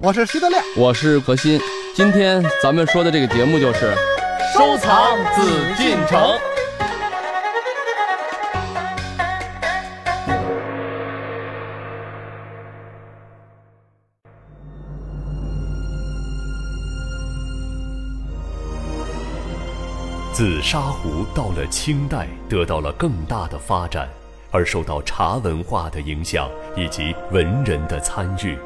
我是徐德亮，我是何鑫。今天咱们说的这个节目就是收藏紫禁城。紫砂壶到了清代得到了更大的发展，而受到茶文化的影响以及文人的参与，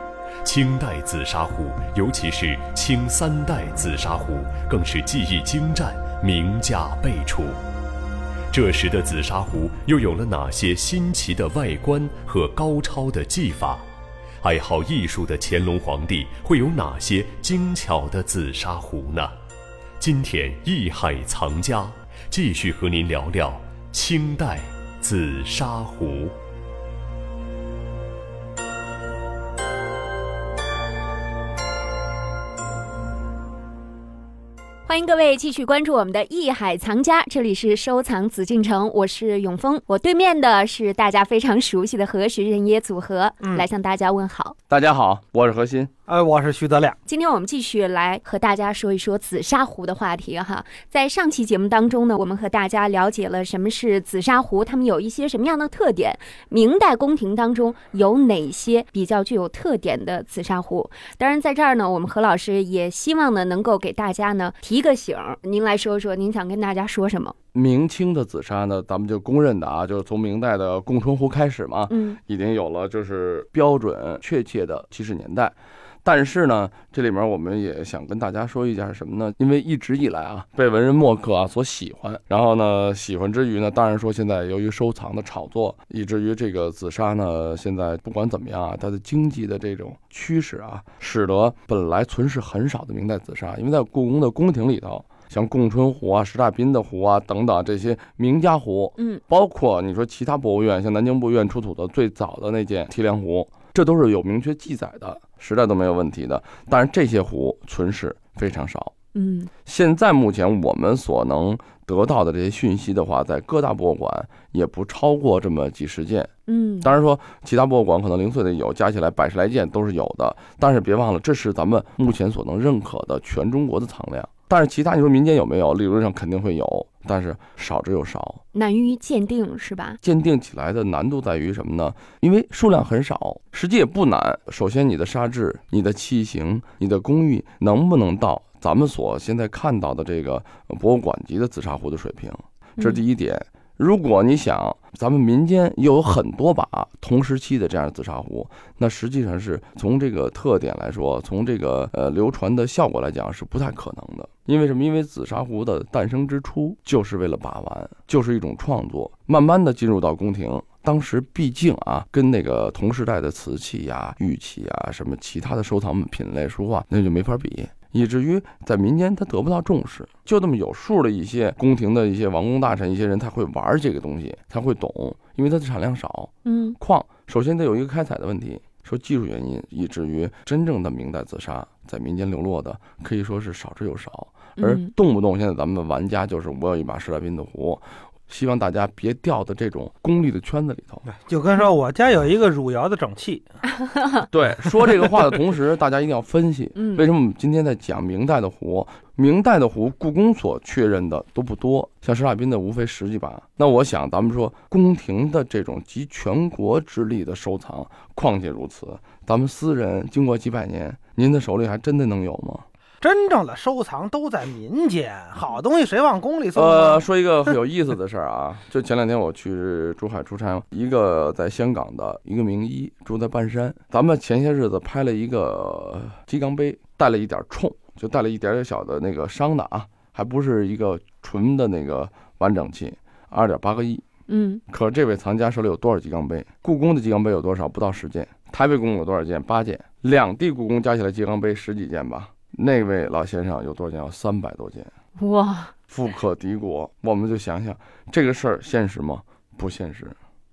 清代紫砂壶，尤其是清三代紫砂壶，更是技艺精湛，名家辈出。这时的紫砂壶又有了哪些新奇的外观和高超的技法？爱好艺术的乾隆皇帝会有哪些精巧的紫砂壶呢？今天艺海藏家继续和您聊聊清代紫砂壶。欢迎各位继续关注我们的艺海藏家，这里是收藏紫禁城，我是永峰，我对面的是大家非常熟悉的何时人耶组合，嗯来向大家问好。大家好，我是何鑫。呃，我是徐德亮。今天我们继续来和大家说一说紫砂壶的话题哈。在上期节目当中呢，我们和大家了解了什么是紫砂壶，它们有一些什么样的特点，明代宫廷当中有哪些比较具有特点的紫砂壶。当然，在这儿呢，我们何老师也希望呢能够给大家呢提个醒儿，您来说说您想跟大家说什么？明清的紫砂呢，咱们就公认的啊，就是从明代的供春壶开始嘛，嗯已经有了就是标准确切的起始年代。但是呢，这里面我们也想跟大家说一下什么呢？因为一直以来啊，被文人墨客啊所喜欢，然后呢，喜欢之余呢，当然说现在由于收藏的炒作，以至于这个紫砂呢，现在不管怎么样啊，它的经济的这种趋势啊，使得本来存世很少的明代紫砂，因为在故宫的宫廷里头。像供春壶啊、石大彬的壶啊等等这些名家壶，嗯，包括你说其他博物院，像南京博物院出土的最早的那件 提梁壶，这都是有明确记载的，时代都没有问题的。但是这些壶存世非常少。嗯现在目前我们所能得到的这些讯息的话，在各大博物馆也不超过这么几十件。嗯，当然说，其他博物馆可能零碎的有，加起来百十来件都是有的。但是别忘了，这是咱们目前所能认可的全中国的藏量。但是其他你说民间有没有？理论上肯定会有，但是少之又少。难于鉴定是吧？鉴定起来的难度在于什么呢？因为数量很少，实际也不难。首先，你的沙质、你的器型、你的工艺能不能到咱们所现在看到的这个呃博物馆级的紫砂壶的水平？这是第一点。如果你想，咱们民间又有很多把同时期的这样的紫砂壶，那实际上是从这个特点来说，从这个呃流传的效果来讲是不太可能的。因为什么？因为紫砂壶的诞生之初就是为了把玩，就是一种创作，慢慢的进入到宫廷。当时毕竟啊，跟那个同时代的瓷器呀、玉器呀、什么其他的收藏品类书画，那就没法比。以至于在民间他得不到重视，就那么有数的一些宫廷的一些王公大臣、一些人他会玩这个东西，他会懂，因为它的产量少。嗯矿首先得有一个开采的问题，说技术原因，以至于真正的明代紫砂在民间流落的可以说是少之又少，而嗯动不动现在咱们的玩家就是我有一把十大彬的壶。希望大家别掉到这种功利的圈子里头。就跟说我家有一个汝窑的整器，对，说这个话的同时，大家一定要分析，嗯，为什么我们今天在讲明代的壶？明代的壶，故宫所确认的都不多，像施大彬的无非十几把。那我想，咱们说宫廷的这种集全国之力的收藏，况且如此，咱们私人经过几百年，您的手里还真的能有吗？真正的收藏都在民间，好东西谁往宫里送呃，啊？说一个很有意思的事儿啊，就前两天我去珠海出差，一个在香港的一个名医住在半山，咱们前些日子拍了一个鸡缸杯，带了一点冲，就带了一点点小的那个伤的啊，还不是一个纯的那个完整器，二点八个亿。嗯可是这位藏家手里有多少鸡缸杯？故宫的鸡缸杯有多少？不到十件。台北故宫有多少件？八件。两地故宫加起来鸡缸杯十几件吧。那位老先生有多少件？有三百多件。哇，富可敌国，我们就想想这个事儿现实吗？不现实，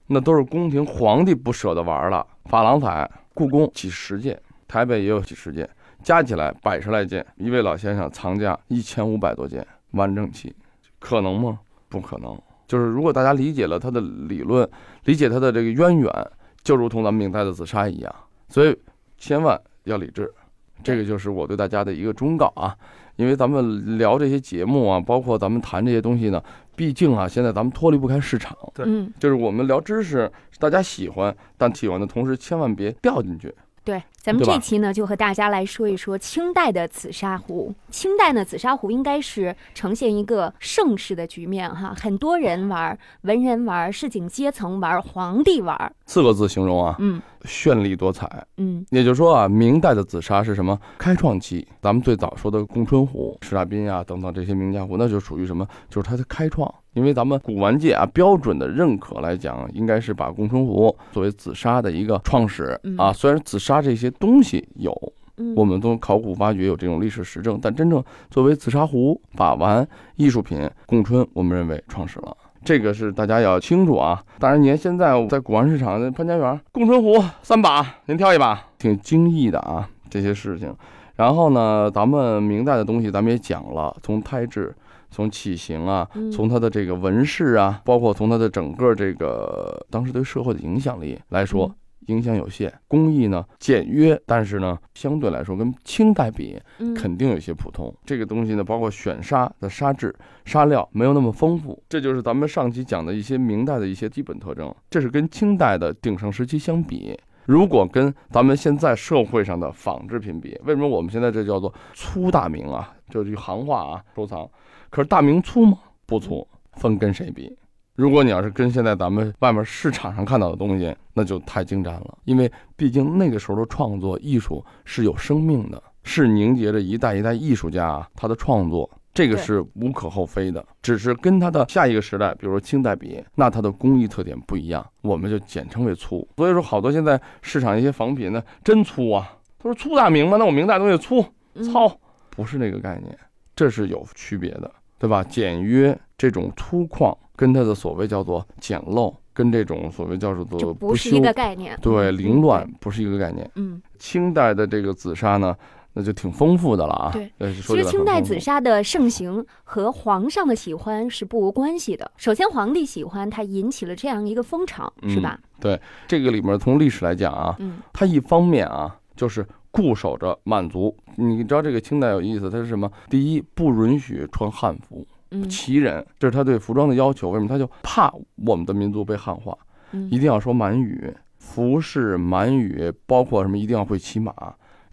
那都是宫廷皇帝不舍得玩了。珐琅彩，故宫几十件，台北也有几十件，加起来百十来件。一位老先生藏家一千五百多件完整器，可能吗？不可能。就是如果大家理解了他的理论，理解他的这个渊源，就如同咱们明代的紫砂一样。所以千万要理智，这个就是我对大家的一个忠告啊。因为咱们聊这些节目啊，包括咱们谈这些东西呢，毕竟啊，现在咱们脱离不开市场，对嗯，就是我们聊知识，大家喜欢，但喜欢的同时千万别掉进去。对，咱们这期呢就和大家来说一说清代的紫砂壶。清代呢，紫砂壶应该是呈现一个盛世的局面哈，很多人玩，文人玩，市井阶层玩，皇帝玩，四个字形容啊，嗯绚丽多彩。嗯也就是说啊，明代的紫砂是什么？开创期。咱们最早说的贡春壶、石大彬啊等等这些名家壶，那就属于什么？就是它的开创。因为咱们古玩界啊标准的认可来讲，应该是把贡春壶作为紫砂的一个创始嗯啊。虽然紫砂这些东西有，嗯，我们都考古挖掘有这种历史实证，但真正作为紫砂壶、把玩艺术品，供春我们认为创始了。这个是大家要清楚啊！当然，您现在在古玩市场的潘家园，供春壶三把，您挑一把，挺精益的啊，这些事情。然后呢，咱们明代的东西咱们也讲了，从胎质、从器型啊，嗯从它的这个纹饰啊，包括从它的整个这个当时对社会的影响力来说，嗯影响有限。工艺呢简约，但是呢相对来说跟清代比嗯肯定有些普通。这个东西呢，包括选砂的砂质、砂料没有那么丰富，这就是咱们上期讲的一些明代的一些基本特征。这是跟清代的鼎盛时期相比。如果跟咱们现在社会上的仿制品比，为什么我们现在这叫做粗大明啊？就是一行话啊，收藏。可是大明粗吗？不粗，分跟谁比？如果你要是跟现在咱们外面市场上看到的东西，那就太精湛了。因为毕竟那个时候的创作艺术是有生命的，是凝结着一代一代艺术家啊他的创作，这个是无可厚非的。只是跟他的下一个时代，比如说清代比，那它的工艺特点不一样，我们就简称为粗。所以说，好多现在市场一些仿品呢，真粗啊！他说粗大明吗？那我明代东西粗，嗯糙，不是那个概念，这是有区别的，对吧？简约这种粗犷，跟它的所谓叫做简陋，跟这种所谓叫做就不不是一个概念，对嗯凌乱，不是一个概念。嗯，清代的这个紫砂呢，那就挺丰富的了啊。对其实清代紫砂的盛行和皇上的喜欢是不无关系的。首先，皇帝喜欢它，引起了这样一个风潮，是吧？对这个里面从历史来讲啊，嗯它一方面啊就是固守着满族。你知道这个清代有意思，它是什么？第一，不允许穿汉服，嗯旗人，这是他对服装的要求。为什么？他就怕我们的民族被汉化，嗯一定要说满语，服饰满语，包括什么？一定要会骑马，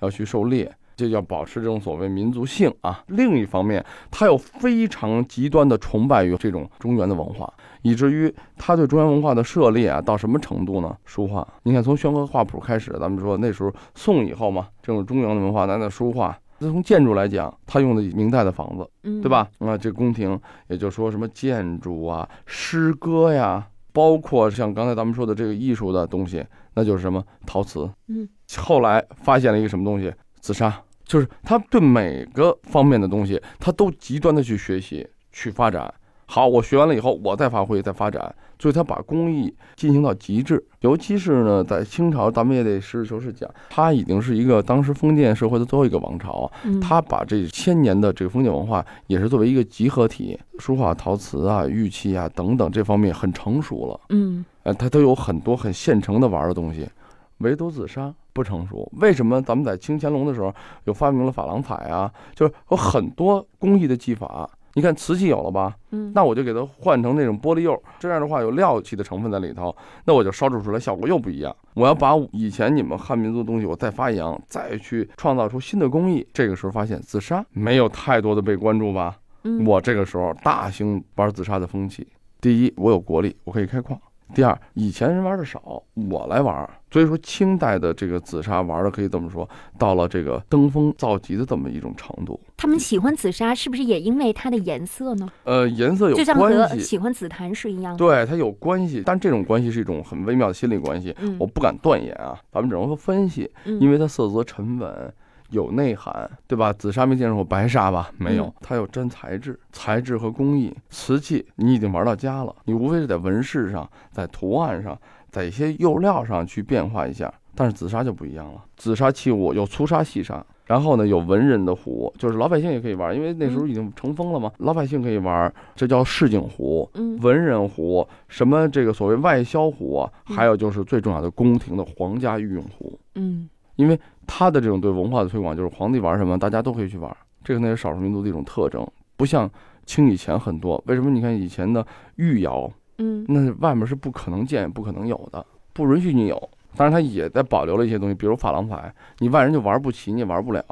要去狩猎。这要保持这种所谓民族性啊。另一方面，他又非常极端的崇拜于这种中原的文化，以至于他对中原文化的涉猎啊，到什么程度呢？书画，你看从宣和画谱开始，咱们说那时候宋以后嘛，这种中原的文化，咱的书画。从建筑来讲，他用的明代的房子，嗯，对？吧？啊，这宫廷，也就是说什么建筑啊、诗歌呀，包括像刚才咱们说的这个艺术的东西，那就是什么陶瓷。嗯，后来发现了一个什么东西？紫砂，就是他对每个方面的东西，他都极端的去学习、去发展。好，我学完了以后，我再发挥、再发展，所以他把工艺进行到极致。尤其是呢，在清朝，咱们也得实事求是讲，他已经是一个当时封建社会的最后一个王朝他把这千年的这个封建文化，也是作为一个集合体，书画、陶瓷啊、玉器啊等等这方面很成熟了。嗯呃，它都有很多很现成的玩的东西，唯独紫砂不成熟。为什么咱们在清乾隆的时候有发明了珐琅彩啊？就是有很多工艺的技法。你看瓷器有了吧？嗯，那我就给它换成那种玻璃釉，这样的话有料器的成分在里头，那我就烧制出来效果又不一样。我要把以前你们汉民族的东西我再发扬，再去创造出新的工艺。这个时候发现紫砂没有太多的被关注吧？嗯我这个时候大兴玩紫砂的风气。第一，我有国力，我可以开矿；第二，以前人玩的少，我来玩。所以说，清代的这个紫砂玩的可以这么说，到了这个登峰造极的这么一种程度。他们喜欢紫砂，是不是也因为它的颜色呢？呃，颜色有就像和关系，喜欢紫檀是一样的。对，它有关系，但这种关系是一种很微妙的心理关系，嗯，我不敢断言啊，咱们只能说分析，嗯因为它色泽沉稳。有内涵，对吧？紫砂没见过白砂吧？没有嗯，它有真材质、材质和工艺。瓷器你已经玩到家了，你无非是在纹饰上、在图案上、在一些釉料上去变化一下。但是紫砂就不一样了，紫砂器物有粗砂、细砂，然后呢有文人的壶，就是老百姓也可以玩，因为那时候已经成风了嘛，老百姓可以玩，这叫市井壶。嗯文人壶，什么这个所谓外销壶还有就是最重要的宫廷的皇家御用壶。嗯因为他的这种对文化的推广，就是皇帝玩什么，大家都可以去玩，这个那是少数民族的一种特征，不像清以前很多。为什么？你看以前的御窑，嗯那外面是不可能见、不可能有的，不允许你有。当然，它也在保留了一些东西，比如珐琅彩，你外人就玩不起，你也玩不了。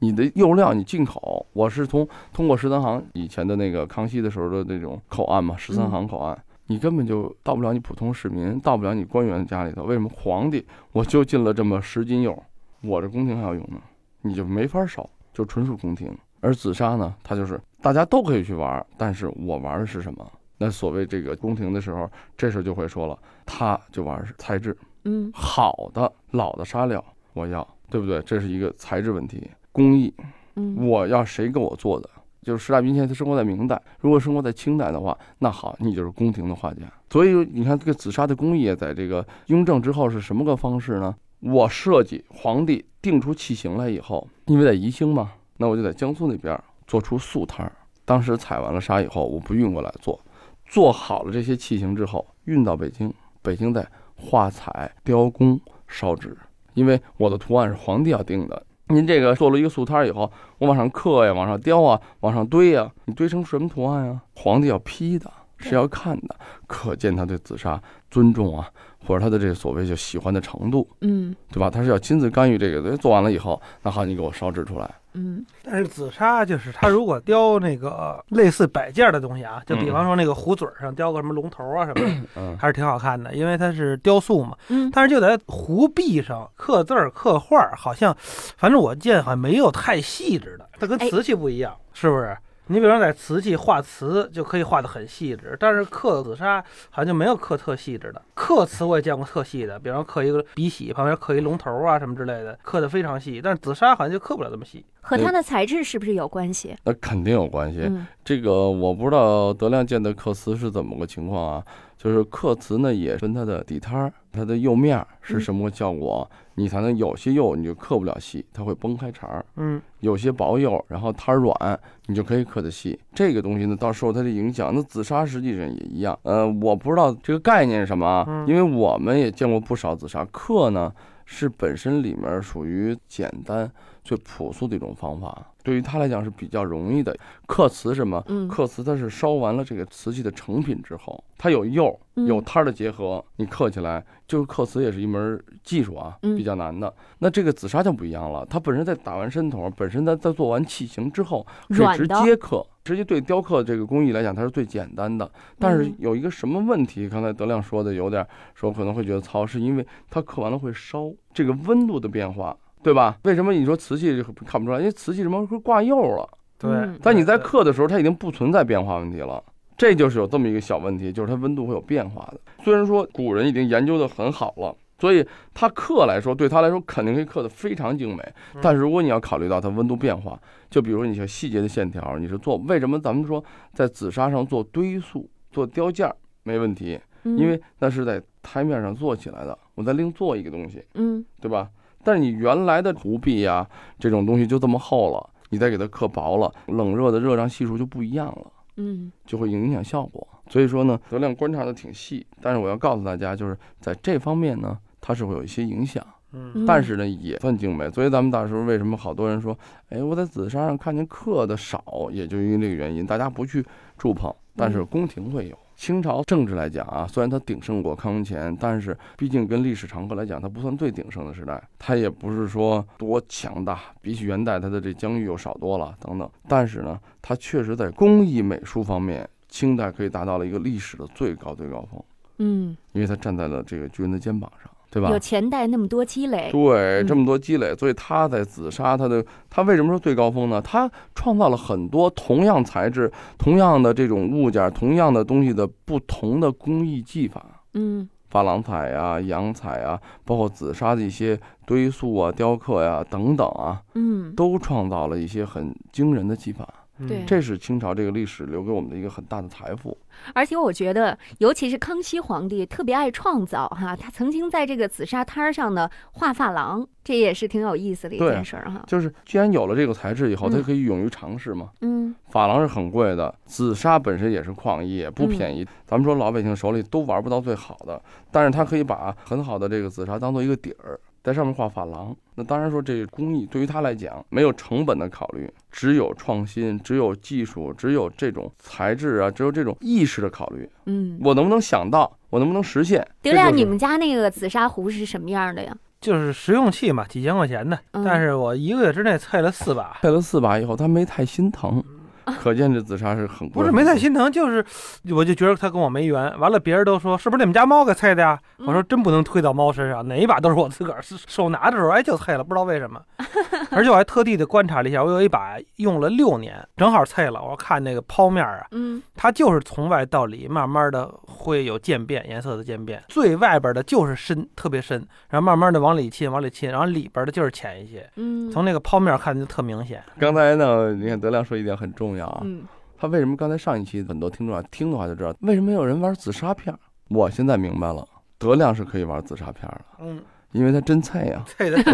你的釉料你进口，我是从通过十三行以前的那个康熙的时候的那种口岸嘛，十三行口岸，你根本就到不了你普通市民，到不了你官员家里头。为什么皇帝我就进了这么十斤釉，我这宫廷还要用呢？你就没法少，就纯属宫廷。而紫砂呢，它就是大家都可以去玩，但是我玩的是什么？那所谓这个宫廷的时候，这时候就会说了，他就玩材质，嗯好的老的砂料我要，对不对？这是一个材质问题，工艺嗯我要谁给我做的？就是石大彬现在他生活在明代，如果生活在清代的话，那好，你就是宫廷的画家。所以你看这个紫砂的工艺，在这个雍正之后是什么个方式呢？我设计皇帝定出器型来以后，因为在宜兴嘛，那我就在江苏那边做出素摊儿。当时采完了沙以后，我不运过来做，做好了这些器型之后，运到北京，北京再画彩、雕工、烧制。因为我的图案是皇帝要定的，您这个做了一个素摊儿以后，我往上刻呀，往上雕啊，往上堆呀，你堆成什么图案呀？皇帝要批的，是要看的，可见他对紫砂尊重啊，或者他的这个所谓就喜欢的程度，嗯对吧？他是要亲自干预这个，做完了以后，那好，你给我烧制出来，嗯但是紫砂就是他如果雕那个类似摆件的东西啊，就比嗯方说那个壶嘴上雕个什么龙头啊什么的，嗯，还是挺好看的，因为它是雕塑嘛。嗯但是就在壶壁上刻字儿、刻画儿，好像，反正我见好像没有太细致的，它跟哎瓷器不一样，是不是？你比方说在瓷器画瓷就可以画得很细致，但是刻紫砂好像就没有刻特细致的。刻瓷我也见过特细的，比方刻一个笔洗旁边刻一龙头啊什么之类的，刻得非常细。但是紫砂好像就刻不了这么细。和它的材质是不是有关系？那肯定有关系。嗯这个我不知道德亮见的刻瓷是怎么个情况啊？就是刻瓷呢，也分它的底摊儿、它的釉面儿是什么个效果，你才能有些釉你就刻不了细，它会崩开茬儿；嗯，有些薄釉，然后它软，你就可以刻得细。这个东西呢，到时候它的影响。那紫砂实际上也一样。呃，我不知道这个概念是什么啊，嗯因为我们也见过不少紫砂刻呢，是本身里面属于简单、最朴素的一种方法，对于他来讲是比较容易的。刻瓷什么？嗯刻瓷它是烧完了这个瓷器的成品之后，它有釉嗯有摊儿的结合，你刻起来就是刻瓷也是一门技术啊，嗯比较难的。那这个紫砂就不一样了，它本身在打完身头，本身它在做完器型之后可以直接刻，直接对雕刻这个工艺来讲，它是最简单的。但是嗯有一个什么问题？刚才德亮说的有点说可能会觉得糙，是因为它刻完了会烧，这个温度的变化，对吧？为什么你说瓷器看不出来？因为瓷器什么会挂釉了。对嗯。但你在刻的时候，它已经不存在变化问题了。这就是有这么一个小问题，就是它温度会有变化的。虽然说古人已经研究的很好了，所以它刻来说，对他来说肯定可以刻得非常精美。嗯但是如果你要考虑到它温度变化，就比如说你像细节的线条，你是做为什么咱们说在紫砂上做堆塑、做雕件儿没问题，嗯因为那是在台面上做起来的，我再另做一个东西，嗯对吧？但是你原来的壶壁呀、这种东西就这么厚了，你再给它刻薄了，冷热的热胀系数就不一样了。嗯就会影响效果。所以说呢，德亮观察的挺细，但是我要告诉大家，就是在这方面呢，它是会有一些影响，嗯但是呢也算精美。所以咱们大师为什么好多人说，哎，我在紫砂上看见刻的少，也就因为这个原因，大家不去触碰，但是宫廷会有。清朝政治来讲啊，虽然它鼎盛过康乾，但是毕竟跟历史长河来讲，它不算最鼎盛的时代，它也不是说多强大，比起元代它的这疆域又少多了等等。但是呢，它确实在工艺美术方面，清代可以达到了一个历史的最高最高峰，嗯，因为它站在了这个巨人的肩膀上，对吧有？前代那么多积累，对，嗯这么多积累，所以他在紫砂，他的他为什么说最高峰呢？他创造了很多同样材质、同样的这种物件、同样的东西的不同的工艺技法。嗯珐琅彩啊、洋彩啊，包括紫砂的一些堆塑啊、雕刻呀、等等啊，嗯，都创造了一些很惊人的技法。对这是清朝这个历史留给我们的一个很大的财富。而且我觉得，尤其是康熙皇帝特别爱创造哈，他曾经在这个紫砂摊儿上呢画珐琅，这也是挺有意思的一件事儿哈。就是既然有了这个材质以后，它嗯可以勇于尝试嘛。嗯珐琅是很贵的，紫砂本身也是矿业，也不便宜。咱们说老百姓手里都玩不到最好的，但是他可以把很好的这个紫砂当做一个底儿，在上面画珐琅。那当然说这个工艺对于他来讲没有成本的考虑，只有创新，只有技术，只有这种材质啊，只有这种意识的考虑。嗯，我能不能想到？我能不能实现？德亮，你们家那个紫砂壶是什么样的呀？就是实用器嘛，几千块钱的，嗯但是我一个月之内菜了四把，配了四把以后，他没太心疼，可见这紫砂是很贵。不是没太心疼，就是我就觉得它跟我没缘。完了，别人都说是不是你们家猫给菜的呀？嗯我说真不能推到猫身上，哪一把都是我自个儿是手拿的时候，哎就菜了，不知道为什么。而且我还特地的观察了一下，我有一把用了六年，正好菜了。我看那个剖面啊，嗯它就是从外到里，慢慢的会有渐变，颜色的渐变。最外边的就是深，特别深，然后慢慢的往里沁，往里沁，然后里边的就是浅一些。嗯，从那个剖面看就特明显。刚才呢，你看德亮说一点很重要啊，嗯。他为什么刚才上一期很多听众啊听的话就知道，为什么有人玩紫砂片？我现在明白了，德亮是可以玩紫砂片儿的，嗯，因为他真菜呀、菜的多。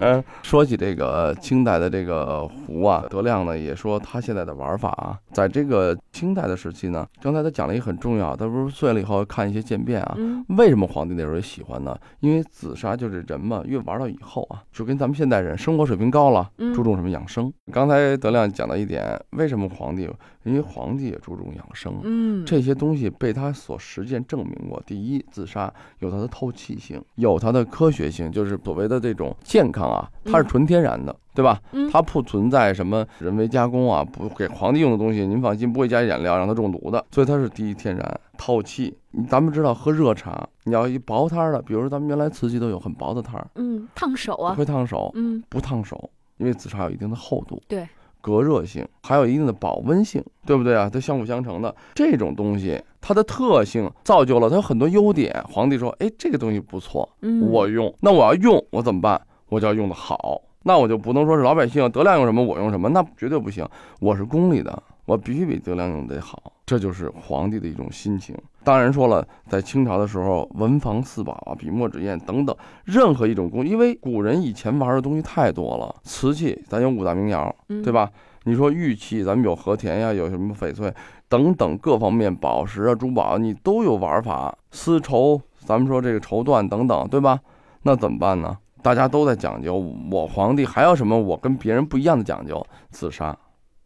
嗯，说起这个清代的这个壶啊，德亮呢也说他现在的玩法啊，在这个清代的时期呢，刚才他讲了一个很重要，他不是碎了以后看一些渐变啊。嗯为什么皇帝那时候也喜欢呢？因为紫砂就是人嘛，越玩到以后啊，就跟咱们现代人生活水平高了，嗯注重什么养生。刚才德亮讲到一点，为什么皇帝？因为皇帝也注重养生。嗯，这些东西被他所实践证明过。第一，紫砂有它的透气性，有它的科学性，就是所谓的这种健康啊，它是嗯纯天然的，对吧？嗯它不存在什么人为加工啊，不给皇帝用的东西，您放心，不会加染料让它中毒的。所以它是第一天然透气。咱们知道喝热茶，你要一薄摊儿的，比如说咱们原来瓷器都有很薄的摊儿，嗯烫手啊，会烫手，嗯不烫手，因为紫砂有一定的厚度，对，隔热性，还有一定的保温性，对不对啊？它相辅相成的这种东西，它的特性造就了它有很多优点。皇帝说：“哎，这个东西不错，嗯我用。那我要用，我怎么办？我就要用的好。那我就不能说是老百姓德亮用什么我用什么，那绝对不行。我是宫里的，我必须比德亮用得好。这就是皇帝的一种心情。当然说了，在清朝的时候，文房四宝啊，笔墨纸砚等等，任何一种工，因为古人以前玩的东西太多了，瓷器咱有五大名窑，嗯对吧？你说玉器，咱们有和田呀，有什么翡翠等等各方面宝石啊、珠宝，你都有玩法。丝绸，咱们说这个绸缎等等，对吧？那怎么办呢？大家都在讲究，我皇帝还有什么我跟别人不一样的讲究？紫砂，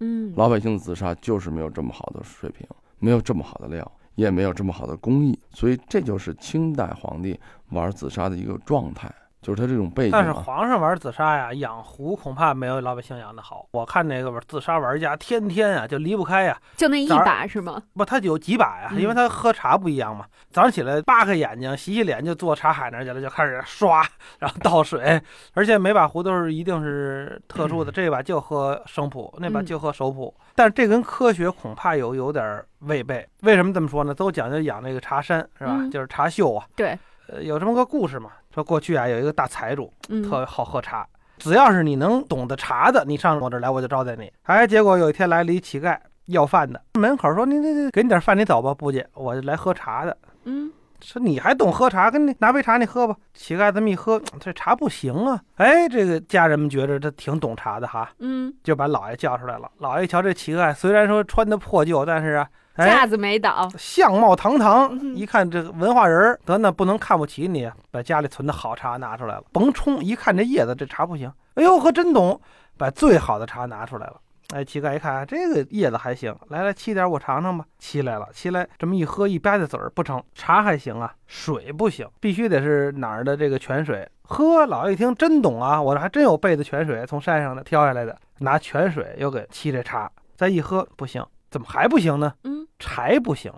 嗯老百姓的紫砂就是没有这么好的水平，没有这么好的料，也没有这么好的工艺，所以这就是清代皇帝玩紫砂的一个状态，就是他这种背景、但是啊。皇上玩紫砂呀，养壶恐怕没有老百姓养的好。我看那个紫砂玩家天天啊就离不开呀，就那一把是吗？不，他有几把呀，嗯因为他喝茶不一样嘛。早上起来扒开眼睛，洗洗脸，就坐茶海那儿去了，就开始刷，然后倒水，而且每把壶都是一定是特殊的，这把就喝生普，那把嗯就喝熟普。但是这跟科学恐怕有有点违背。为什么这么说呢？都讲究养那个茶山是吧？嗯就是茶秀啊。对，呃，有这么个故事嘛，说过去啊有一个大财主，嗯特好喝茶。只要是你能懂得茶的，你上我这儿来，我就招待你。哎，结果有一天来了一乞丐要饭的，门口说：“你你你，给你点饭，你走吧，不去，我就来喝茶的。嗯”说你还懂喝茶，给你拿杯茶你喝吧。乞丐这么一喝，这茶不行啊。哎，这个家人们觉着他挺懂茶的哈，嗯，就把老爷叫出来了。老爷一瞧这乞丐，虽然说穿的破旧，但是啊，哎，架子没倒，相貌堂堂，嗯一看这个文化人儿，得那不能看不起你，把家里存的好茶拿出来了，甭冲，一看这叶子，这茶不行，哎呦呵，真懂，把最好的茶拿出来了。哎，乞丐一看这个叶子还行，来来沏点我尝尝吧。沏来了，沏来这么一喝，一吧嗒嘴儿不成，茶还行啊，水不行，必须得是哪儿的这个泉水。呵，老爷一听真懂啊，我这还真有备的泉水，从山上的挑下来的，拿泉水又给沏这茶，再一喝不行，怎么还不行呢？嗯柴不行。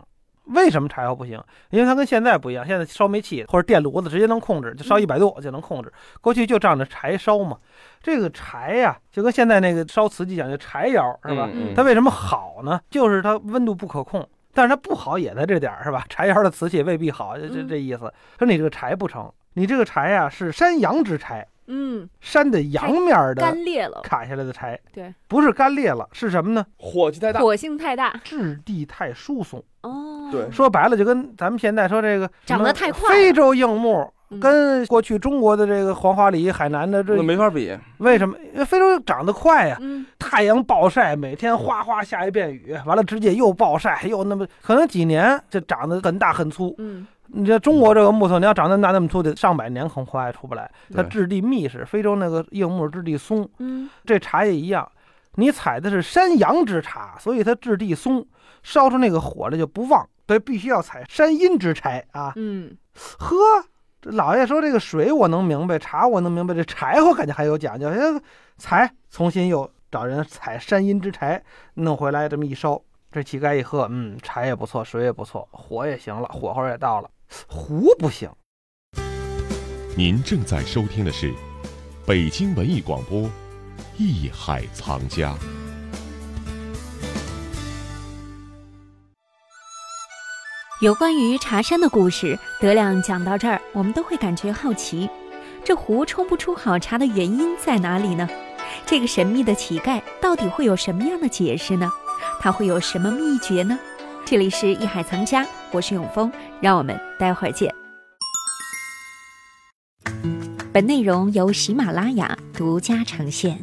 为什么柴油不行？因为它跟现在不一样，现在烧煤气或者电炉子直接能控制，就烧嗯一百度就能控制。过去就仗着柴烧嘛。这个柴呀、就跟现在那个烧瓷器讲究柴窑是吧？嗯它为什么好呢？就是它温度不可控，但是它不好也在这点儿是吧？柴窑的瓷器未必好，就这意思。说你这个柴不成，你这个柴呀、是山羊之柴，嗯，山的阳面的干裂了，砍下来的柴，对，不是干裂了，是什么呢？火气太大，火性太大。质地太疏松。哦，对。说白了，就跟咱们现在说这个长得太快非洲硬木嗯。跟过去中国的这个黄花梨、海南的这那没法比。为什么？因为非洲长得快呀、嗯。太阳暴晒，每天哗哗下一遍雨，完了直接又暴晒，又那么可能几年就长得很大很粗。嗯你这中国这个木头，你要长那么大那么粗，得上百年恐怕也出不来。它质地密实，非洲那个硬木质地松，嗯这茶叶一样。你采的是山阳之茶，所以它质地松，烧出那个火来就不旺。所以必须要采山阴之柴啊！嗯，呵，这老爷说这个水我能明白，茶我能明白，这柴火感觉还有讲究。哎，采重新又找人采山阴之柴，弄回来这么一烧，这乞丐一喝，嗯，柴也不错，水也不错，火也行了，火候也到了，壶不行。您正在收听的是北京文艺广播《艺海藏家》。有关于茶山的故事，德亮讲到这儿，我们都会感觉好奇：这壶冲不出好茶的原因在哪里呢？这个神秘的乞丐到底会有什么样的解释呢？他会有什么秘诀呢？这里是艺海藏家，我是永峰，让我们待会儿见。本内容由喜马拉雅独家呈现。